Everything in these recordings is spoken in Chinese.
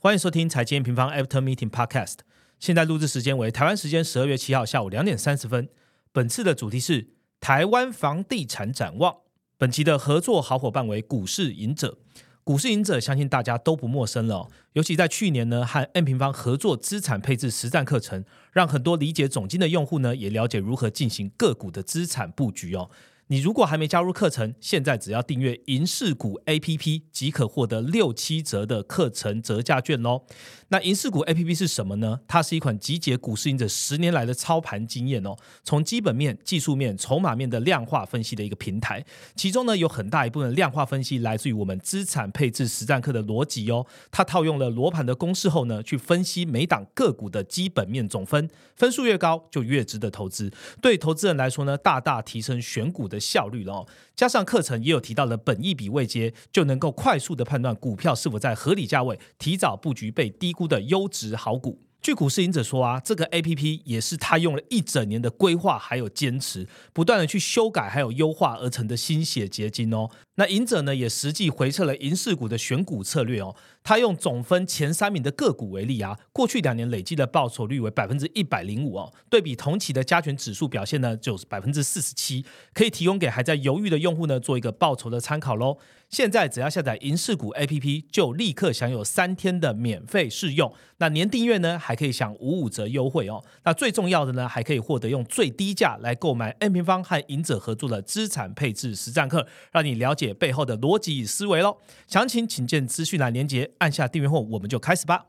欢迎收听财经平方 After Meeting Podcast。现在录制时间为台湾时间十二月七号下午两点三十分。本次的主题是台湾房地产展望。本期的合作好伙伴为股市赢者。股市赢者相信大家都不陌生了，尤其在去年呢，和 N 平方合作资产配置实战课程，让很多理解总金的用户呢，也了解如何进行个股的资产布局哦。你如果还没加入课程，现在只要订阅银视股 A P P 即可获得六七折的课程折价券喽。那银视股 A P P 是什么呢？它是一款集结股市赢者十年来的操盘经验哦，从基本面、技术面、筹码面的量化分析的一个平台。其中呢，有很大一部分量化分析来自于我们资产配置实战课的逻辑哦。它套用了罗盘的公式后呢，去分析每档个股的基本面总分，分数越高就越值得投资。对投资人来说呢，大大提升选股的。效率了哦，加上课程也有提到了本益比未接，就能够快速的判断股票是否在合理价位，提早布局被低估的优质好股。据股市赢者说啊，这个 A P P 也是他用了一整年的规划还有坚持，不断的去修改还有优化而成的心血结晶哦。那赢者呢也实际回测了银饰股的选股策略哦，他用总分前三名的个股为例啊，过去两年累计的报酬率为百分之一百零五哦，对比同期的加权指数表现呢就是百分之四十七，可以提供给还在犹豫的用户呢做一个报酬的参考喽。现在只要下载银饰股 A P P，就立刻享有三天的免费试用。那年订阅呢，还可以享五五折优惠哦。那最重要的呢，还可以获得用最低价来购买 N 平方和赢者合作的资产配置实战课，让你了解背后的逻辑与思维喽。详情请见资讯栏连接，按下订阅后，我们就开始吧。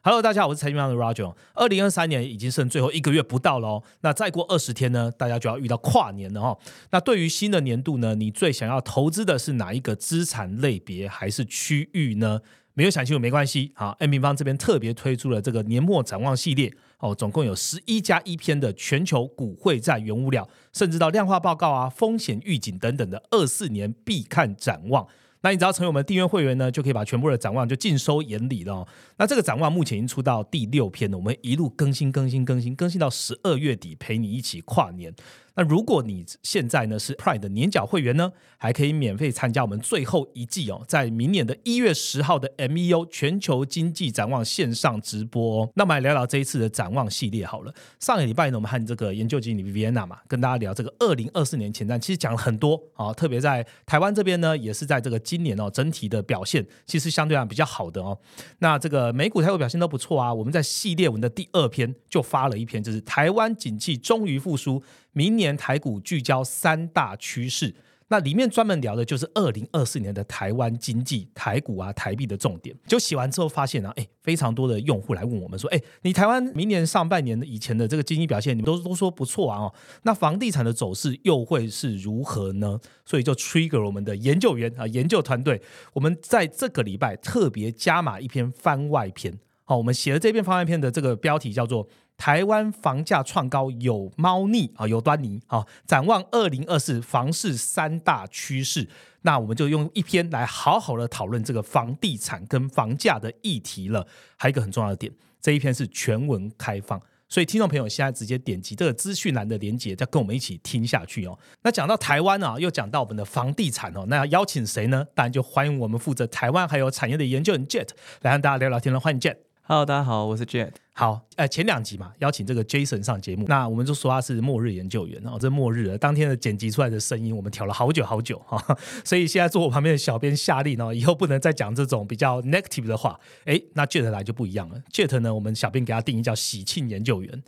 Hello，大家好，我是财经网的 Roger。二零二三年已经剩最后一个月不到了哦，那再过二十天呢，大家就要遇到跨年了哦。那对于新的年度呢，你最想要投资的是哪一个资产类别还是区域呢？没有想清楚没关系，好，N 平方这边特别推出了这个年末展望系列哦，总共有十一加一篇的全球股汇债原物料，甚至到量化报告啊、风险预警等等的二四年必看展望。那你只要成为我们订阅会员呢，就可以把全部的展望就尽收眼里了。那这个展望目前已经出到第六篇了，我们一路更新、更新、更新，更新到十二月底，陪你一起跨年。那如果你现在呢是 Prime 的年缴会员呢，还可以免费参加我们最后一季哦，在明年的一月十号的 MEU 全球经济展望线上直播哦。那么来聊聊这一次的展望系列好了。上个礼拜呢，我们和这个研究经理 Vienna 嘛，跟大家聊这个二零二四年前瞻，其实讲了很多啊，特别在台湾这边呢，也是在这个今年哦，整体的表现其实相对上比较好的哦。那这个美股、台股表现都不错啊。我们在系列文的第二篇就发了一篇，就是台湾景气终于复苏。明年台股聚焦三大趋势，那里面专门聊的就是二零二四年的台湾经济、台股啊、台币的重点。就写完之后发现啊，哎，非常多的用户来问我们说，哎，你台湾明年上半年以前的这个经济表现，你们都都说不错啊，哦，那房地产的走势又会是如何呢？所以就 trigger 我们的研究员啊，研究团队，我们在这个礼拜特别加码一篇番外篇。好，我们写的这篇番外篇的这个标题叫做。台湾房价创高有猫腻啊，有端倪啊！展望二零二四房市三大趋势，那我们就用一篇来好好的讨论这个房地产跟房价的议题了。还有一个很重要的点，这一篇是全文开放，所以听众朋友现在直接点击这个资讯栏的连接，再跟我们一起听下去哦。那讲到台湾啊，又讲到我们的房地产哦，那要邀请谁呢？当然就欢迎我们负责台湾还有产业的研究人 Jet 来和大家聊聊天了。欢迎 Jet。Hello，大家好，我是 Jet。好，呃，前两集嘛，邀请这个 Jason 上节目，那我们就说他是末日研究员哦，这末日当天的剪辑出来的声音，我们调了好久好久哈，所以现在坐我旁边的小编下令呢，以后不能再讲这种比较 negative 的话，哎，那 Jet 来就不一样了，Jet 呢，我们小编给他定义叫喜庆研究员。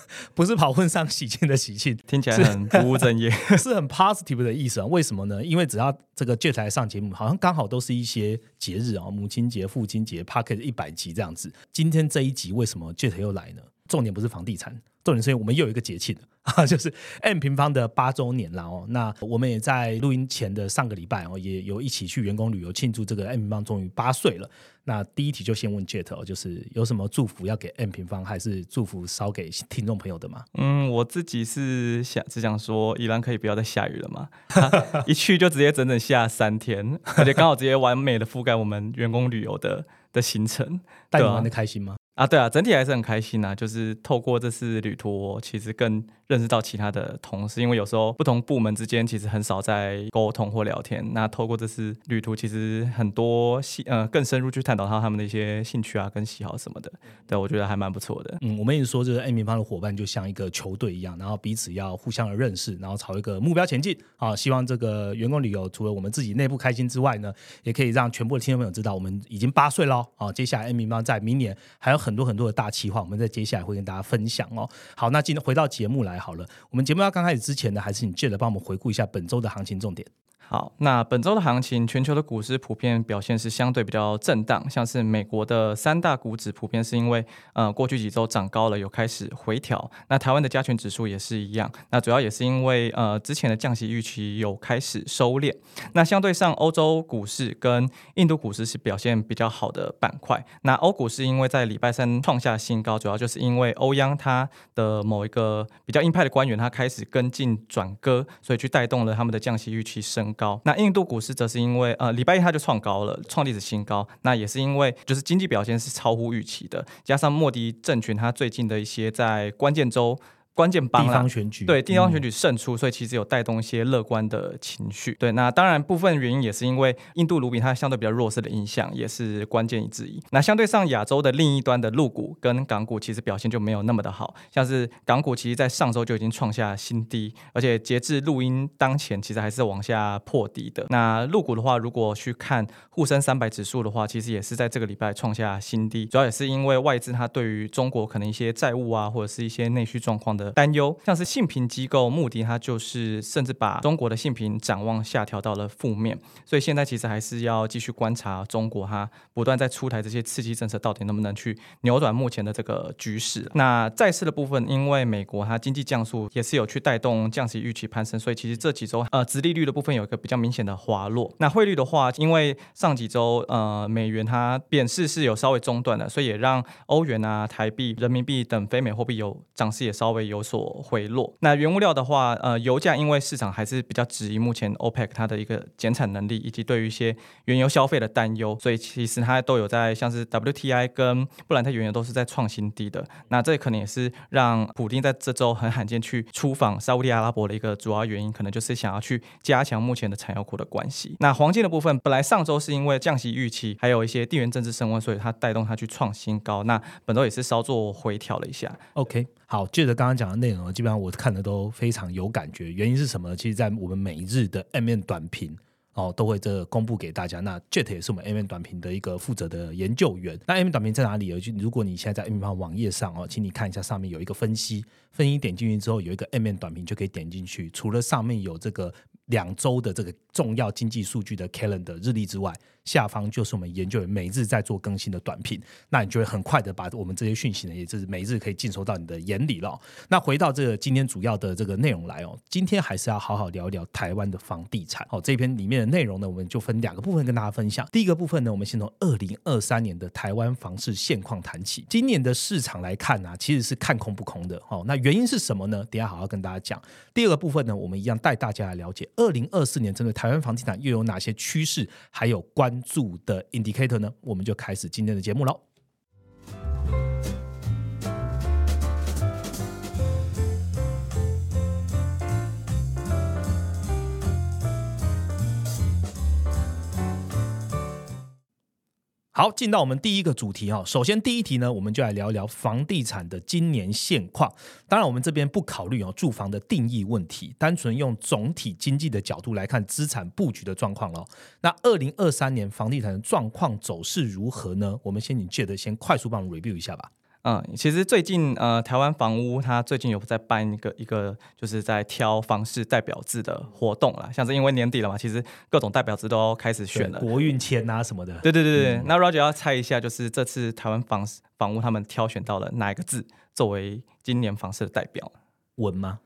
不是跑婚丧喜庆的喜庆，听起来很不务正业，是很 positive 的意思啊？为什么呢？因为只要这个 Jet 来上节目，好像刚好都是一些节日啊，母亲节、父亲节 p a r k e t 一百集这样子。今天这一集为什么 Jet 又来呢？重点不是房地产，重点是因为我们又有一个节庆 啊，就是 M 平方的八周年了哦。那我们也在录音前的上个礼拜哦，也有一起去员工旅游庆祝这个 M 平方终于八岁了。那第一题就先问 Jet 哦，就是有什么祝福要给 M 平方，还是祝福烧给听众朋友的吗？嗯，我自己是想只想说，宜兰可以不要再下雨了嘛？一去就直接整整下三天，而且刚好直接完美的覆盖我们员工旅游的的行程，带你玩的开心吗？啊，对啊，整体还是很开心啊。就是透过这次旅途，其实更认识到其他的同事，因为有时候不同部门之间其实很少在沟通或聊天。那透过这次旅途，其实很多兴呃更深入去探讨到他们的一些兴趣啊、跟喜好什么的。对，我觉得还蛮不错的。嗯，我们一直说，就是 M 平方的伙伴就像一个球队一样，然后彼此要互相的认识，然后朝一个目标前进。啊，希望这个员工旅游除了我们自己内部开心之外呢，也可以让全部的听众朋友知道，我们已经八岁喽。啊，接下来 M 平方在明年还有很多很多的大计划，我们在接下来会跟大家分享哦。好，那今天回到节目来好了，我们节目要刚开始之前呢，还是你借着帮我们回顾一下本周的行情重点。好，那本周的行情，全球的股市普遍表现是相对比较震荡，像是美国的三大股指普遍是因为呃过去几周涨高了，有开始回调。那台湾的加权指数也是一样，那主要也是因为呃之前的降息预期有开始收敛。那相对上欧洲股市跟印度股市是表现比较好的板块。那欧股市因为在礼拜三创下新高，主要就是因为欧央它的某一个比较鹰派的官员他开始跟进转割，所以去带动了他们的降息预期升。高，那印度股市则是因为呃礼拜一它就创高了，创历史新高。那也是因为就是经济表现是超乎预期的，加上莫迪政权它最近的一些在关键周。关键帮地方选举对地方选举胜出，所以其实有带动一些乐观的情绪。对，那当然部分原因也是因为印度卢比它相对比较弱势的影响，也是关键之一。那相对上亚洲的另一端的陆股跟港股其实表现就没有那么的好，像是港股其实在上周就已经创下新低，而且截至录音当前其实还是往下破底的。那陆股的话，如果去看沪深三百指数的话，其实也是在这个礼拜创下新低，主要也是因为外资它对于中国可能一些债务啊，或者是一些内需状况的。担忧，像是信评机构目的，它就是甚至把中国的信评展望下调到了负面，所以现在其实还是要继续观察中国它不断在出台这些刺激政策，到底能不能去扭转目前的这个局势。那债市的部分，因为美国它经济降速也是有去带动降息预期攀升，所以其实这几周呃，殖利率的部分有一个比较明显的滑落。那汇率的话，因为上几周呃美元它贬势是有稍微中断的，所以也让欧元啊、台币、人民币等非美货币有涨势也稍微有。有所回落。那原物料的话，呃，油价因为市场还是比较质疑目前 OPEC 它的一个减产能力，以及对于一些原油消费的担忧，所以其实它都有在像是 WTI 跟布兰特原油都是在创新低的。那这可能也是让普丁在这周很罕见去出访沙地阿拉伯的一个主要原因，可能就是想要去加强目前的产油国的关系。那黄金的部分，本来上周是因为降息预期，还有一些地缘政治升温，所以它带动它去创新高。那本周也是稍作回调了一下。OK。好，接着刚刚讲的内容，基本上我看的都非常有感觉。原因是什么？其实，在我们每日的 M N 短评哦，都会这公布给大家。那 Jet 也是我们 M N 短评的一个负责的研究员。那 M N 短评在哪里？就如果你现在在 M N 网页上哦，请你看一下上面有一个分析，分析点进去之后有一个 M N 短评就可以点进去。除了上面有这个两周的这个重要经济数据的 Calendar 日历之外，下方就是我们研究员每日在做更新的短评，那你就会很快的把我们这些讯息呢，也就是每日可以进收到你的眼里了。那回到这个今天主要的这个内容来哦，今天还是要好好聊一聊台湾的房地产。好，这篇里面的内容呢，我们就分两个部分跟大家分享。第一个部分呢，我们先从二零二三年的台湾房市现况谈起。今年的市场来看呢，其实是看空不空的。哦，那原因是什么呢？等下好好跟大家讲。第二个部分呢，我们一样带大家来了解二零二四年针对台湾房地产又有哪些趋势，还有关。注的 indicator 呢，我们就开始今天的节目喽。好，进到我们第一个主题哈。首先第一题呢，我们就来聊聊房地产的今年现况。当然，我们这边不考虑哦住房的定义问题，单纯用总体经济的角度来看资产布局的状况喽。那二零二三年房地产的状况走势如何呢？我们先请借的先快速帮我 review 一下吧。嗯，其实最近呃，台湾房屋它最近有在办一个一个，就是在挑房市代表字的活动啦。像是因为年底了嘛，其实各种代表字都开始选了，国运签啊什么的。对对对对，那 Roger 要猜一下，就是这次台湾房房屋他们挑选到了哪一个字作为今年房市的代表。稳吗？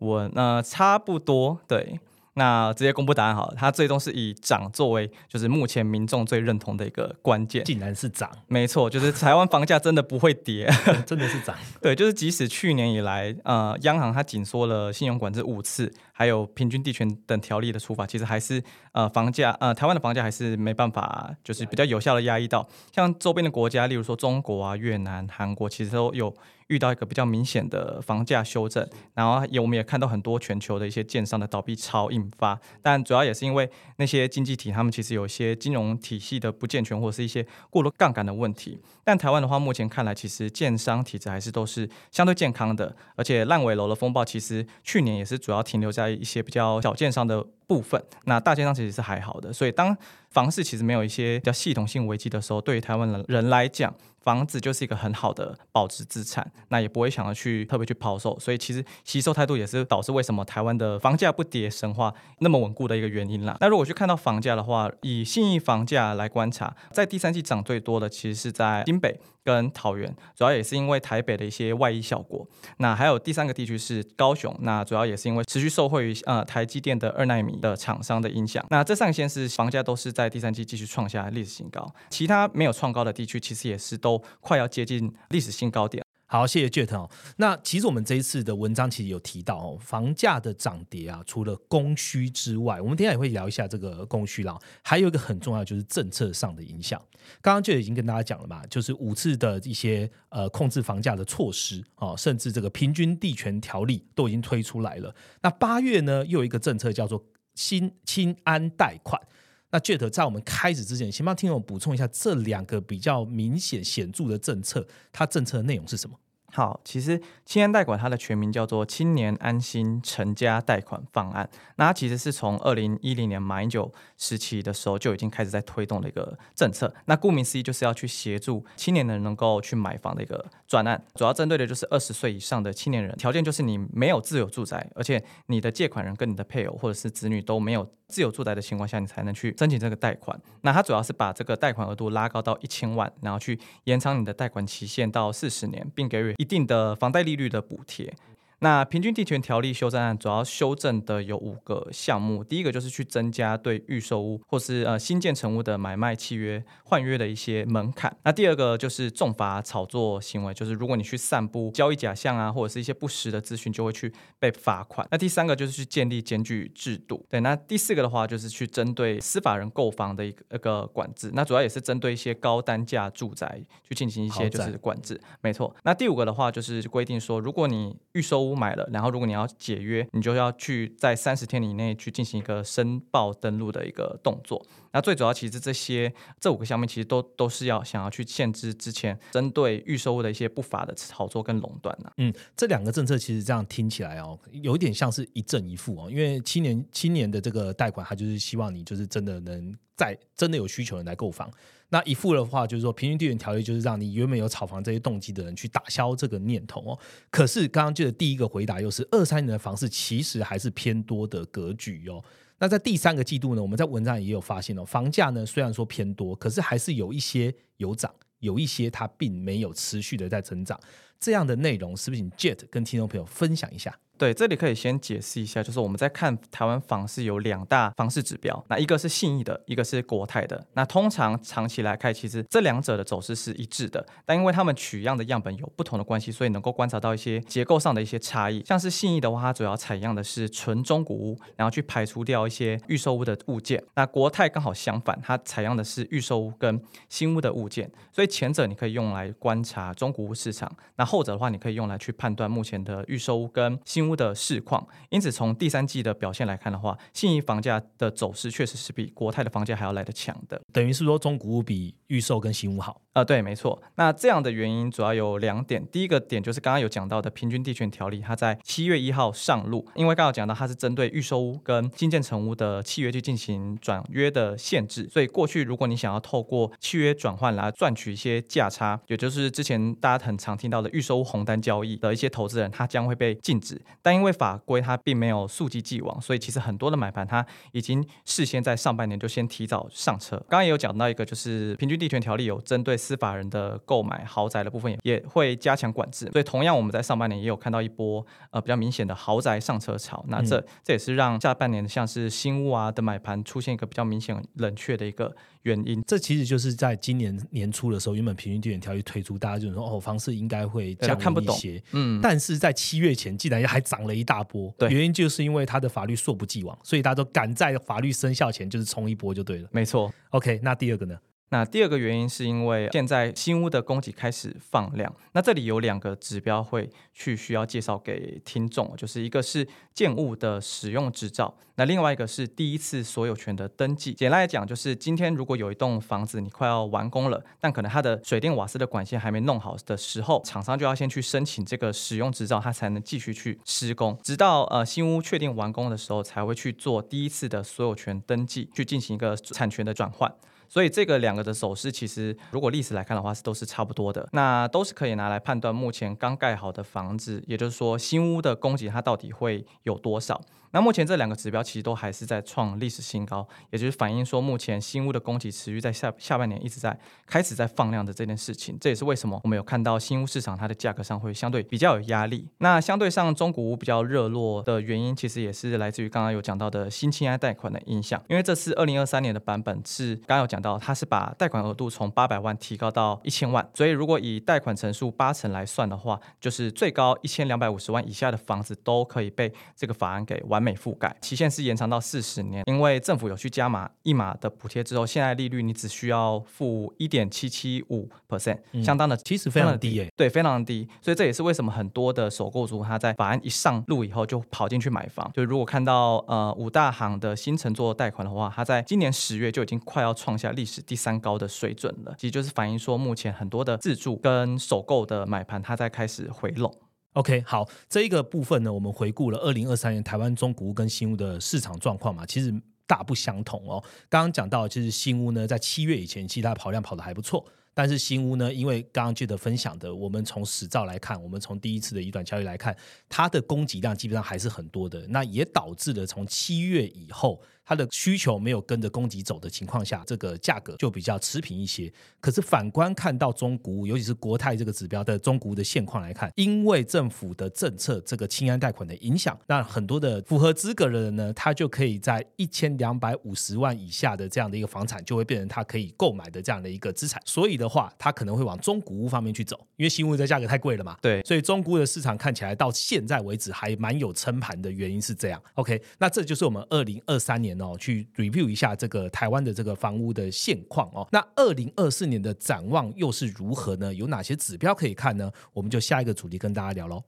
稳，呃差不多对。那直接公布答案好了，它最终是以涨作为就是目前民众最认同的一个关键，竟然是涨，没错，就是台湾房价真的不会跌，真的是涨，对，就是即使去年以来，呃，央行它紧缩了信用管制五次，还有平均地权等条例的处罚，其实还是呃房价呃台湾的房价还是没办法就是比较有效的压抑到，像周边的国家，例如说中国啊、越南、韩国，其实都有。遇到一个比较明显的房价修正，然后也我们也看到很多全球的一些建商的倒闭潮引发，但主要也是因为那些经济体他们其实有一些金融体系的不健全或者是一些过度杠杆的问题。但台湾的话，目前看来其实建商体质还是都是相对健康的，而且烂尾楼的风暴其实去年也是主要停留在一些比较小建商的部分，那大建商其实是还好的。所以当房市其实没有一些比较系统性危机的时候，对于台湾人人来讲，房子就是一个很好的保值资产，那也不会想要去特别去抛售，所以其实吸收态度也是导致为什么台湾的房价不跌神话那么稳固的一个原因啦。那如果去看到房价的话，以信义房价来观察，在第三季涨最多的其实是在新北。跟桃园主要也是因为台北的一些外溢效果，那还有第三个地区是高雄，那主要也是因为持续受惠于呃台积电的二纳米的厂商的影响。那这三个县市房价都是在第三季继续创下历史新高，其他没有创高的地区其实也是都快要接近历史新高点。好，谢谢 Jet 哦。那其实我们这一次的文章其实有提到哦，房价的涨跌啊，除了供需之外，我们等下也会聊一下这个供需啦。还有一个很重要就是政策上的影响。刚刚 Jet 已经跟大家讲了嘛，就是五次的一些呃控制房价的措施哦，甚至这个平均地权条例都已经推出来了。那八月呢，又有一个政策叫做新清安贷款。那 Jet 在我们开始之前，先帮听众补充一下这两个比较明显显著的政策，它政策的内容是什么？好，其实青年贷款它的全名叫做青年安心成家贷款方案。那它其实是从二零一零年马英九时期的时候就已经开始在推动的一个政策。那顾名思义，就是要去协助青年人能够去买房的一个转案。主要针对的就是二十岁以上的青年人，条件就是你没有自有住宅，而且你的借款人跟你的配偶或者是子女都没有自有住宅的情况下，你才能去申请这个贷款。那它主要是把这个贷款额度拉高到一千万，然后去延长你的贷款期限到四十年，并给予。一定的房贷利率的补贴。那平均地权条例修正案主要修正的有五个项目，第一个就是去增加对预售屋或是呃新建成屋的买卖契约换约的一些门槛。那第二个就是重罚炒作行为，就是如果你去散布交易假象啊，或者是一些不实的资讯，就会去被罚款。那第三个就是去建立检举制度。对，那第四个的话就是去针对司法人购房的一个一个管制。那主要也是针对一些高单价住宅去进行一些就是管制。没错。那第五个的话就是规定说，如果你预不买了，然后如果你要解约，你就要去在三十天以内去进行一个申报登录的一个动作。那最主要其实这些这五个项目其实都都是要想要去限制之前针对预售物的一些不法的炒作跟垄断的。嗯，这两个政策其实这样听起来哦，有点像是一正一负哦，因为七年七年的这个贷款，它就是希望你就是真的能在真的有需求人来购房。那一副的话，就是说平均地权条例就是让你原本有炒房这些动机的人去打消这个念头哦。可是刚刚记得第一个回答又是二三年的房市其实还是偏多的格局哦。那在第三个季度呢，我们在文章也有发现哦，房价呢虽然说偏多，可是还是有一些有涨，有一些它并没有持续的在增长。这样的内容是不是请 Jet 跟听众朋友分享一下？对，这里可以先解释一下，就是我们在看台湾房市有两大房市指标，那一个是信义的，一个是国泰的。那通常长期来看，其实这两者的走势是一致的，但因为他们取样的样本有不同的关系，所以能够观察到一些结构上的一些差异。像是信义的话，它主要采样的是纯中古屋，然后去排除掉一些预售屋的物件。那国泰刚好相反，它采样的是预售屋跟新屋的物件。所以前者你可以用来观察中古屋市场，那后者的话，你可以用来去判断目前的预售屋跟新屋。的市况，因此从第三季的表现来看的话，信义房价的走势确实是比国泰的房价还要来得强的，等于是说中古屋比预售跟新屋好。啊，对，没错。那这样的原因主要有两点。第一个点就是刚刚有讲到的平均地权条例，它在七月一号上路。因为刚刚讲到它是针对预售屋跟新建成屋的契约去进行转约的限制，所以过去如果你想要透过契约转换来赚取一些价差，也就是之前大家很常听到的预售屋红单交易的一些投资人，他将会被禁止。但因为法规它并没有溯及既往，所以其实很多的买盘它已经事先在上半年就先提早上车。刚刚也有讲到一个，就是平均地权条例有针对。司法人的购买豪宅的部分也也会加强管制。所以同样，我们在上半年也有看到一波呃比较明显的豪宅上车潮。那这这也是让下半年像是新屋啊的买盘出现一个比较明显冷却的一个原因。这其实就是在今年年初的时候，原本平均地权条例推出，大家就说哦，房市应该会降看不懂一些。嗯，但是在七月前，竟然还涨了一大波。对原因就是因为它的法律溯不既往，所以大家都赶在法律生效前就是冲一波就对了。没错。OK，那第二个呢？那第二个原因是因为现在新屋的供给开始放量，那这里有两个指标会去需要介绍给听众，就是一个是建物的使用执照，那另外一个是第一次所有权的登记。简单来讲，就是今天如果有一栋房子你快要完工了，但可能它的水电瓦斯的管线还没弄好的时候，厂商就要先去申请这个使用执照，它才能继续去施工，直到呃新屋确定完工的时候，才会去做第一次的所有权登记，去进行一个产权的转换。所以这个两个的手势，其实如果历史来看的话，是都是差不多的。那都是可以拿来判断目前刚盖好的房子，也就是说新屋的供给它到底会有多少。那目前这两个指标其实都还是在创历史新高，也就是反映说目前新屋的供给持续在下下半年一直在开始在放量的这件事情。这也是为什么我们有看到新屋市场它的价格上会相对比较有压力。那相对上中古屋比较热络的原因，其实也是来自于刚刚有讲到的新青安贷款的影响。因为这次二零二三年的版本是刚刚有讲到，它是把贷款额度从八百万提高到一千万，所以如果以贷款成数八成来算的话，就是最高一千两百五十万以下的房子都可以被这个法案给完美覆盖，期限是延长到四十年。因为政府有去加码一码的补贴之后，现在利率你只需要付一点七七五 percent，相当的其实非常低耶、对，非常低，所以这也是为什么很多的首购族他在法案一上路以后就跑进去买房。就如果看到呃五大行的新城做贷款的话，它在今年十月就已经快要创下历史第三高的水准了，其实就是反映说目前很多的自住跟首购的买盘它在开始回笼。OK，好，这一个部分呢，我们回顾了二零二三年台湾中古屋跟新屋的市场状况嘛，其实大不相同哦。刚刚讲到，就是新屋呢，在七月以前，其实它跑量跑得还不错。但是新屋呢，因为刚刚记得分享的，我们从史照来看，我们从第一次的一短交易来看，它的供给量基本上还是很多的，那也导致了从七月以后，它的需求没有跟着供给走的情况下，这个价格就比较持平一些。可是反观看到中古屋，尤其是国泰这个指标的中古屋的现况来看，因为政府的政策这个清安贷款的影响，那很多的符合资格的人呢，他就可以在一千两百五十万以下的这样的一个房产，就会变成他可以购买的这样的一个资产。所以的话，他可能会往中古屋方面去走，因为新屋的价格太贵了嘛。对，所以中古屋的市场看起来到现在为止还蛮有撑盘的原因是这样。OK，那这就是我们二零二三年哦，去 review 一下这个台湾的这个房屋的现况哦。那二零二四年的展望又是如何呢？有哪些指标可以看呢？我们就下一个主题跟大家聊喽。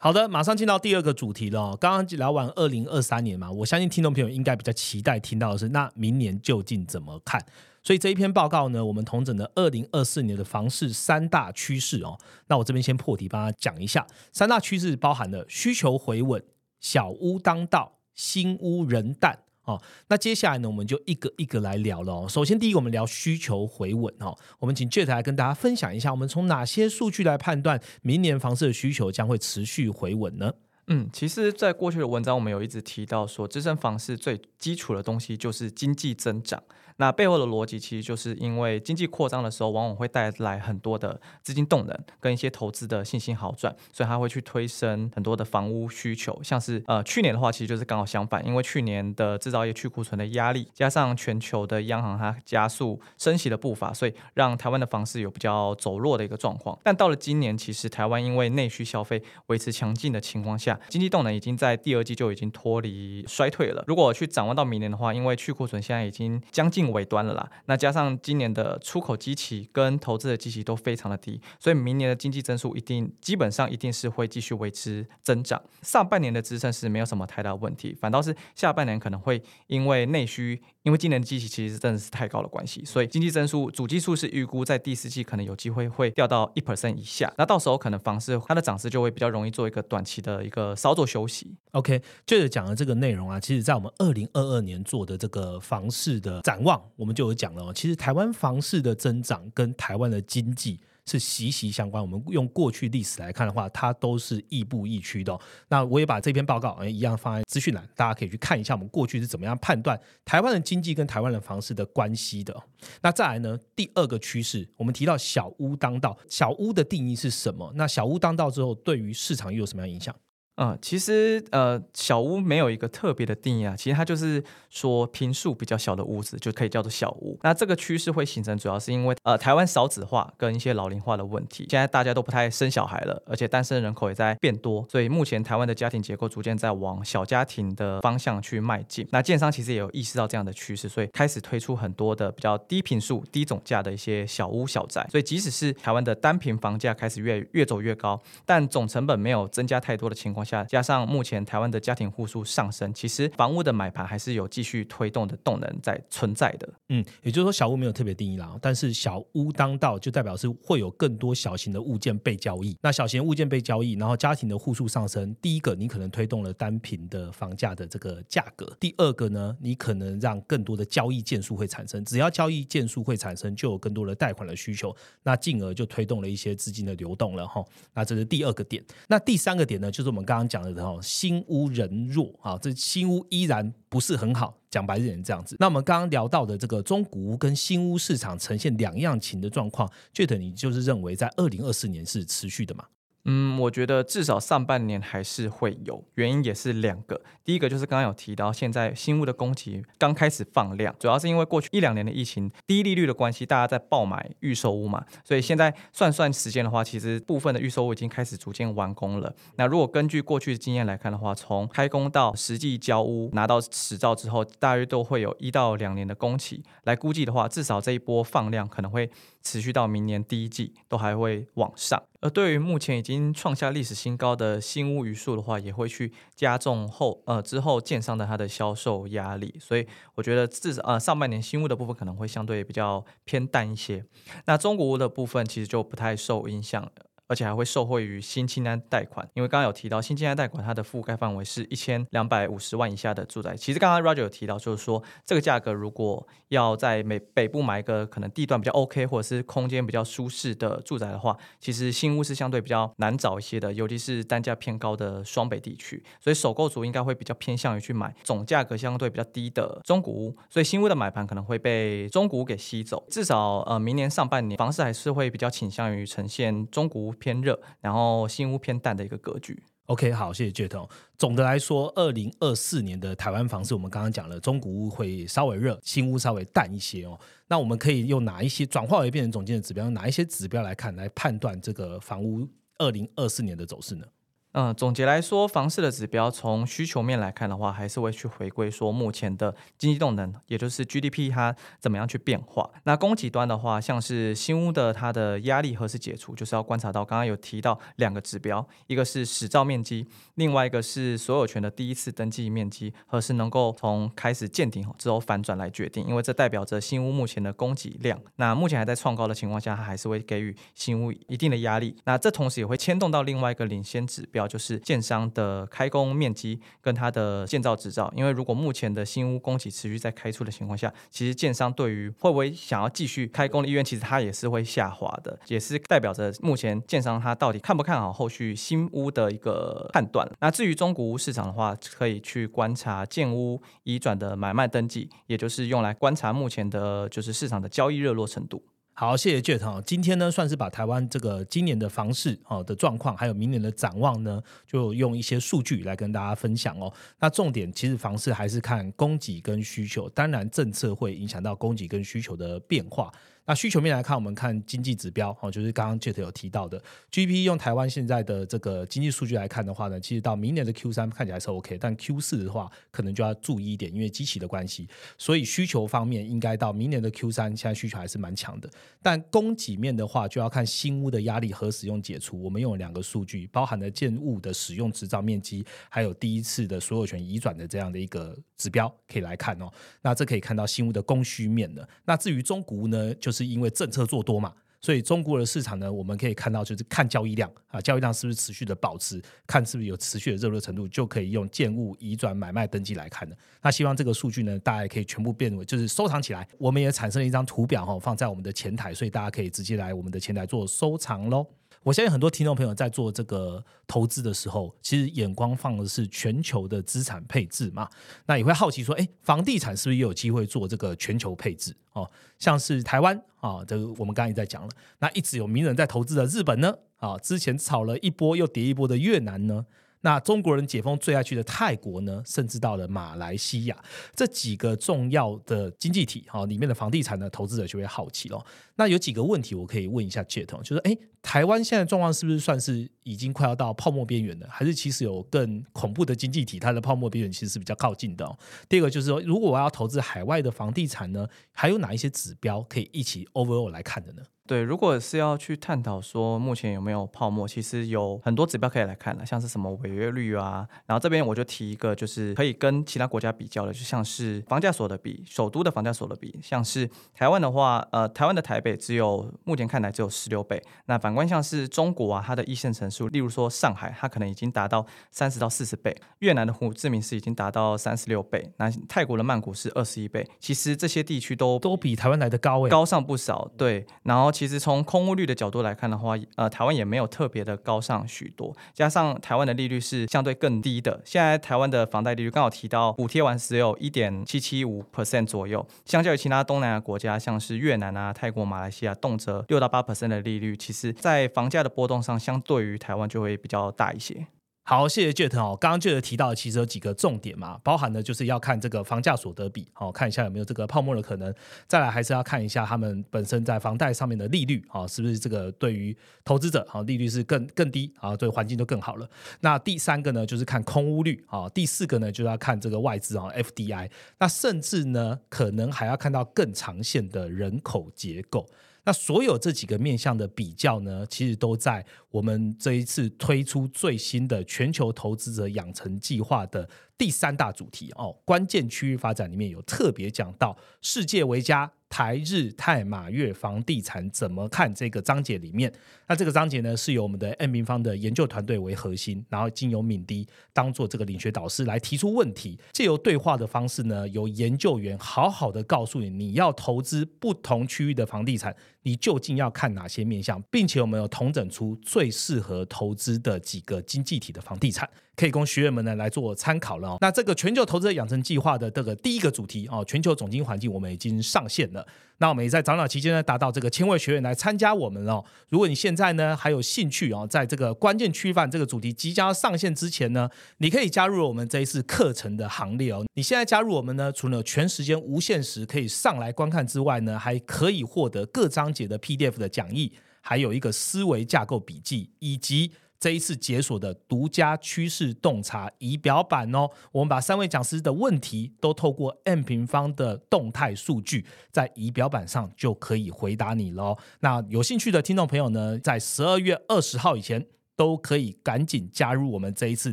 好的，马上进到第二个主题了、哦。刚刚聊完二零二三年嘛，我相信听众朋友应该比较期待听到的是，那明年究竟怎么看？所以这一篇报告呢，我们同整的二零二四年的房市三大趋势哦。那我这边先破题帮大家讲一下，三大趋势包含了需求回稳、小屋当道、新屋人淡。哦，那接下来呢，我们就一个一个来聊了哦。首先，第一个我们聊需求回稳哦。我们请 Jet 来跟大家分享一下，我们从哪些数据来判断明年房市的需求将会持续回稳呢？嗯，其实，在过去的文章，我们有一直提到说，支撑房市最基础的东西就是经济增长。那背后的逻辑其实就是因为经济扩张的时候，往往会带来很多的资金动能跟一些投资的信心好转，所以它会去推升很多的房屋需求。像是呃去年的话，其实就是刚好相反，因为去年的制造业去库存的压力，加上全球的央行它加速升息的步伐，所以让台湾的房市有比较走弱的一个状况。但到了今年，其实台湾因为内需消费维持强劲的情况下，经济动能已经在第二季就已经脱离衰退了。如果去展望到明年的话，因为去库存现在已经将近尾端了啦，那加上今年的出口基期跟投资的基期都非常的低，所以明年的经济增速一定基本上一定是会继续维持增长。上半年的支撑是没有什么太大问题，反倒是下半年可能会因为内需，因为今年的基期其实真的是太高的关系，所以经济增速主基数是预估在第四季可能有机会会掉到一 percent 以下，那到时候可能房市它的涨势就会比较容易做一个短期的一个稍作休息。OK，接着讲的这个内容啊，其实在我们二零二二年做的这个房市的展望，我们就有讲了。其实台湾房市的增长跟台湾的经济是息息相关。我们用过去历史来看的话，它都是亦步亦趋的。那我也把这篇报告一样放在资讯栏，大家可以去看一下我们过去是怎么样判断台湾的经济跟台湾的房市的关系的。那再来呢，第二个趋势，我们提到小屋当道，小屋的定义是什么？那小屋当道之后，对于市场又有什么样影响？嗯，其实呃，小屋没有一个特别的定义啊，其实它就是说平数比较小的屋子就可以叫做小屋。那这个趋势会形成，主要是因为呃台湾少子化跟一些老龄化的问题，现在大家都不太生小孩了，而且单身人口也在变多，所以目前台湾的家庭结构逐渐在往小家庭的方向去迈进。那建商其实也有意识到这样的趋势，所以开始推出很多的比较低平数、低总价的一些小屋小宅。所以即使是台湾的单平房价开始越越走越高，但总成本没有增加太多的情况下。下加上目前台湾的家庭户数上升，其实房屋的买盘还是有继续推动的动能在存在的。嗯，也就是说小屋没有特别定义啦，但是小屋当道就代表是会有更多小型的物件被交易。那小型物件被交易，然后家庭的户数上升，第一个你可能推动了单品的房价的这个价格，第二个呢，你可能让更多的交易件数会产生，只要交易件数会产生，就有更多的贷款的需求，那进而就推动了一些资金的流动了哈。那这是第二个点。那第三个点呢，就是我们刚刚讲的。哦，新屋人弱啊，这新屋依然不是很好，讲白点这样子。那我们刚刚聊到的这个中古屋跟新屋市场呈现两样情的状况，觉得你就是认为在二零二四年是持续的嘛？嗯，我觉得至少上半年还是会有，原因也是两个。第一个就是刚刚有提到，现在新屋的供给刚开始放量，主要是因为过去一两年的疫情低利率的关系，大家在爆买预售屋嘛，所以现在算算时间的话，其实部分的预售屋已经开始逐渐完工了。那如果根据过去的经验来看的话，从开工到实际交屋拿到实照之后，大约都会有一到两年的工期。来估计的话，至少这一波放量可能会持续到明年第一季，都还会往上。而对于目前已经创下历史新高的新屋余数的话，也会去加重后呃之后建商的它的销售压力，所以我觉得至少呃上半年新屋的部分可能会相对比较偏淡一些，那中古屋的部分其实就不太受影响。而且还会受惠于新清单贷款，因为刚刚有提到新清单贷款，它的覆盖范围是一千两百五十万以下的住宅。其实刚刚 Roger 有提到，就是说这个价格如果要在美北部买一个可能地段比较 OK，或者是空间比较舒适的住宅的话，其实新屋是相对比较难找一些的，尤其是单价偏高的双北地区。所以首购族应该会比较偏向于去买总价格相对比较低的中古屋，所以新屋的买盘可能会被中古屋给吸走。至少呃明年上半年房市还是会比较倾向于呈现中古屋。偏热，然后新屋偏淡的一个格局。OK，好，谢谢 Jet。总的来说，二零二四年的台湾房市，我们刚刚讲了，中古屋会稍微热，新屋稍微淡一些哦。那我们可以用哪一些转化为变成总监的指标，用哪一些指标来看，来判断这个房屋二零二四年的走势呢？嗯，总结来说，房市的指标从需求面来看的话，还是会去回归说目前的经济动能，也就是 GDP 它怎么样去变化。那供给端的话，像是新屋的它的压力何时解除，就是要观察到刚刚有提到两个指标，一个是实照面积，另外一个是所有权的第一次登记面积，何时能够从开始见顶之后反转来决定，因为这代表着新屋目前的供给量。那目前还在创高的情况下，它还是会给予新屋一定的压力。那这同时也会牵动到另外一个领先指标。就是建商的开工面积跟它的建造执照，因为如果目前的新屋供给持续在开出的情况下，其实建商对于会不会想要继续开工的意愿，其实它也是会下滑的，也是代表着目前建商它到底看不看好后续新屋的一个判断。那至于中古屋市场的话，可以去观察建屋移转的买卖登记，也就是用来观察目前的就是市场的交易热络程度。好，谢谢 Jet 哈。今天呢，算是把台湾这个今年的房市哦的状况，还有明年的展望呢，就用一些数据来跟大家分享哦。那重点其实房市还是看供给跟需求，当然政策会影响到供给跟需求的变化。那需求面来看，我们看经济指标哦，就是刚刚 Jet 有提到的 GDP，用台湾现在的这个经济数据来看的话呢，其实到明年的 Q 三看起来是 OK，但 Q 四的话可能就要注意一点，因为机器的关系，所以需求方面应该到明年的 Q 三，现在需求还是蛮强的。但供给面的话，就要看新屋的压力何时用解除。我们用了两个数据，包含了建物的使用执照面积，还有第一次的所有权移转的这样的一个指标，可以来看哦。那这可以看到新屋的供需面的。那至于中古屋呢，就是。是因为政策做多嘛，所以中国的市场呢，我们可以看到就是看交易量啊，交易量是不是持续的保持，看是不是有持续的热度程度，就可以用建物移转买卖登记来看的。那希望这个数据呢，大家也可以全部变为就是收藏起来。我们也产生了一张图表哈，放在我们的前台，所以大家可以直接来我们的前台做收藏喽。我相信很多听众朋友在做这个投资的时候，其实眼光放的是全球的资产配置嘛。那也会好奇说，哎，房地产是不是也有机会做这个全球配置？哦，像是台湾啊，这个我们刚才也在讲了。那一直有名人在投资的日本呢？啊，之前炒了一波又跌一波的越南呢？那中国人解封最爱去的泰国呢，甚至到了马来西亚这几个重要的经济体，哈，里面的房地产的投资者就会好奇咯。那有几个问题我可以问一下 Jet，就是哎，台湾现在状况是不是算是已经快要到泡沫边缘了？还是其实有更恐怖的经济体，它的泡沫边缘其实是比较靠近的？哦第二个就是说，如果我要投资海外的房地产呢，还有哪一些指标可以一起 overall 来看的呢？对，如果是要去探讨说目前有没有泡沫，其实有很多指标可以来看了，像是什么违约率啊。然后这边我就提一个，就是可以跟其他国家比较的，就像是房价所得比，首都的房价所得比，像是台湾的话，呃，台湾的台北只有目前看来只有十六倍。那反观像是中国啊，它的一线城市，例如说上海，它可能已经达到三十到四十倍。越南的胡志明市已经达到三十六倍，那泰国的曼谷是二十一倍。其实这些地区都都比台湾来的高诶，高上不少。对，然后。其实从空屋率的角度来看的话，呃，台湾也没有特别的高上许多，加上台湾的利率是相对更低的。现在台湾的房贷利率刚好提到补贴完只有一点七七五 percent 左右，相较于其他东南亚国家，像是越南啊、泰国、马来西亚，动辄六到八 percent 的利率，其实在房价的波动上，相对于台湾就会比较大一些。好，谢谢 Jet 哦。刚刚 Jet 提到，其实有几个重点嘛，包含的就是要看这个房价所得比，好看一下有没有这个泡沫的可能。再来，还是要看一下他们本身在房贷上面的利率，啊，是不是这个对于投资者，好利率是更更低，啊，对环境就更好了。那第三个呢，就是看空屋率，啊，第四个呢，就要看这个外资啊，FDI。那甚至呢，可能还要看到更长线的人口结构。那所有这几个面向的比较呢，其实都在我们这一次推出最新的全球投资者养成计划的第三大主题哦，关键区域发展里面有特别讲到世界为家。台日泰马粤房地产怎么看？这个章节里面，那这个章节呢是由我们的 N 平方的研究团队为核心，然后经由敏迪当做这个领学导师来提出问题，借由对话的方式呢，由研究员好好的告诉你，你要投资不同区域的房地产，你究竟要看哪些面向，并且我们有统整出最适合投资的几个经济体的房地产。可以供学员们呢来做参考了。那这个全球投资的养成计划的这个第一个主题哦，全球总经环境我们已经上线了。那我们也在长老期间呢达到这个千位学员来参加我们了。如果你现在呢还有兴趣哦，在这个关键区范这个主题即将要上线之前呢，你可以加入我们这一次课程的行列哦。你现在加入我们呢，除了全时间无限时可以上来观看之外呢，还可以获得各章节的 PDF 的讲义，还有一个思维架构笔记以及。这一次解锁的独家趋势洞察仪表板哦，我们把三位讲师的问题都透过 M 平方的动态数据，在仪表板上就可以回答你喽。那有兴趣的听众朋友呢，在十二月二十号以前，都可以赶紧加入我们这一次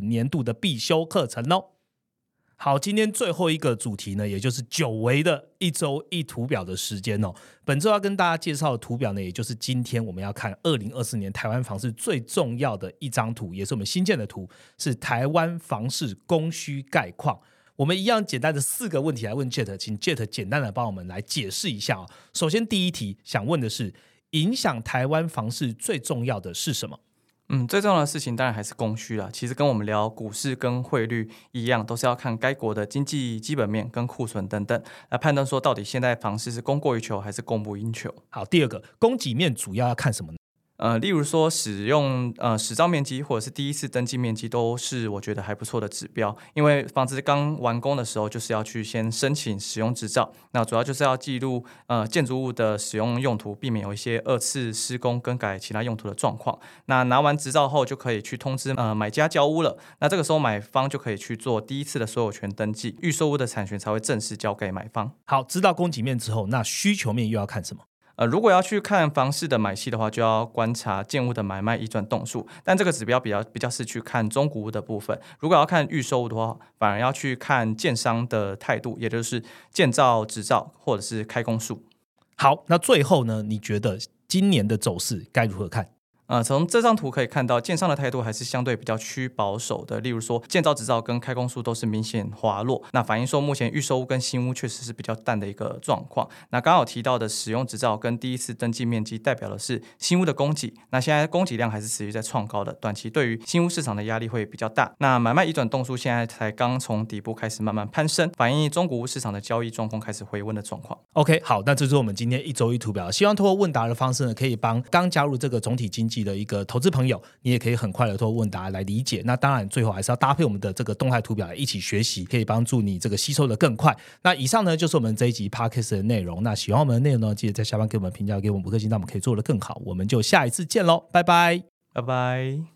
年度的必修课程哦。好，今天最后一个主题呢，也就是久违的一周一图表的时间哦。本周要跟大家介绍的图表呢，也就是今天我们要看二零二四年台湾房市最重要的一张图，也是我们新建的图，是台湾房市供需概况。我们一样简单的四个问题来问 Jet，请 Jet 简单的帮我们来解释一下啊。首先第一题想问的是，影响台湾房市最重要的是什么？嗯，最重要的事情当然还是供需了。其实跟我们聊股市跟汇率一样，都是要看该国的经济基本面跟库存等等，来判断说到底现在房市是供过于求还是供不应求。好，第二个供给面主要要看什么呢？呃，例如说使用呃使照面积或者是第一次登记面积，都是我觉得还不错的指标。因为房子刚完工的时候，就是要去先申请使用执照，那主要就是要记录呃建筑物的使用用途，避免有一些二次施工更改其他用途的状况。那拿完执照后，就可以去通知呃买家交屋了。那这个时候买方就可以去做第一次的所有权登记，预售屋的产权才会正式交给买方。好，知道供给面之后，那需求面又要看什么？呃，如果要去看房市的买气的话，就要观察建物的买卖移转动数，但这个指标比较比较是去看中古屋的部分。如果要看预售物的话，反而要去看建商的态度，也就是建造执照或者是开工数。好，那最后呢，你觉得今年的走势该如何看？呃，从这张图可以看到，建商的态度还是相对比较趋保守的。例如说，建造执照跟开工数都是明显滑落，那反映说目前预售屋跟新屋确实是比较淡的一个状况。那刚好提到的使用执照跟第一次登记面积，代表的是新屋的供给。那现在供给量还是持续在创高的，短期对于新屋市场的压力会比较大。那买卖移转动数现在才刚从底部开始慢慢攀升，反映中古屋市场的交易状况开始回温的状况。OK，好，那这是我们今天一周一图表，希望通过问答的方式呢，可以帮刚加入这个总体经济的一个投资朋友，你也可以很快的通过问答来理解。那当然，最后还是要搭配我们的这个动态图表来一起学习，可以帮助你这个吸收的更快。那以上呢就是我们这一集 Podcast 的内容。那喜欢我们的内容呢，记得在下方给我们评价，给我们五颗星，让我们可以做得更好。我们就下一次见喽，拜拜。拜拜。